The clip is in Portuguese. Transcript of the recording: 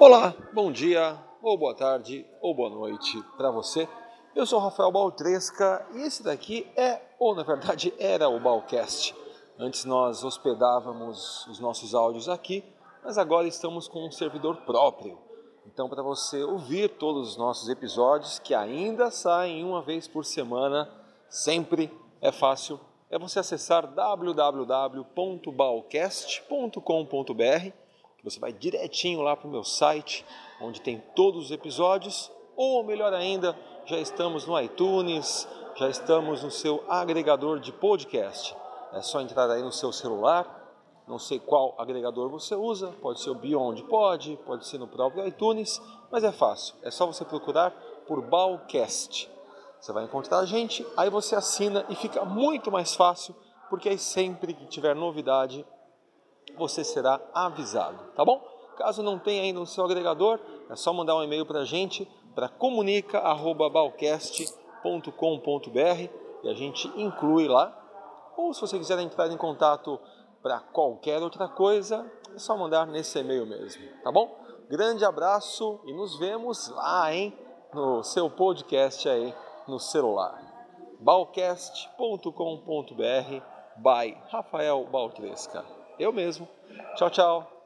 Olá, bom dia, ou boa tarde, ou boa noite para você. Eu sou Rafael Baltresca e esse daqui é, ou na verdade era o Balcast. Antes nós hospedávamos os nossos áudios aqui, mas agora estamos com um servidor próprio. Então, para você ouvir todos os nossos episódios, que ainda saem uma vez por semana, sempre é fácil, é você acessar www.balcast.com.br você vai direitinho lá para o meu site, onde tem todos os episódios, ou melhor ainda, já estamos no iTunes, já estamos no seu agregador de podcast. É só entrar aí no seu celular, não sei qual agregador você usa, pode ser o Beyond Pod, pode ser no próprio iTunes, mas é fácil, é só você procurar por Balcast. Você vai encontrar a gente, aí você assina e fica muito mais fácil, porque aí sempre que tiver novidade você será avisado, tá bom? Caso não tenha ainda no seu agregador, é só mandar um e-mail para a gente, para comunica.balcast.com.br e a gente inclui lá. Ou se você quiser entrar em contato para qualquer outra coisa, é só mandar nesse e-mail mesmo, tá bom? Grande abraço e nos vemos lá, hein? No seu podcast aí no celular. balcast.com.br by Rafael Baltresca. Eu mesmo. Tchau, tchau.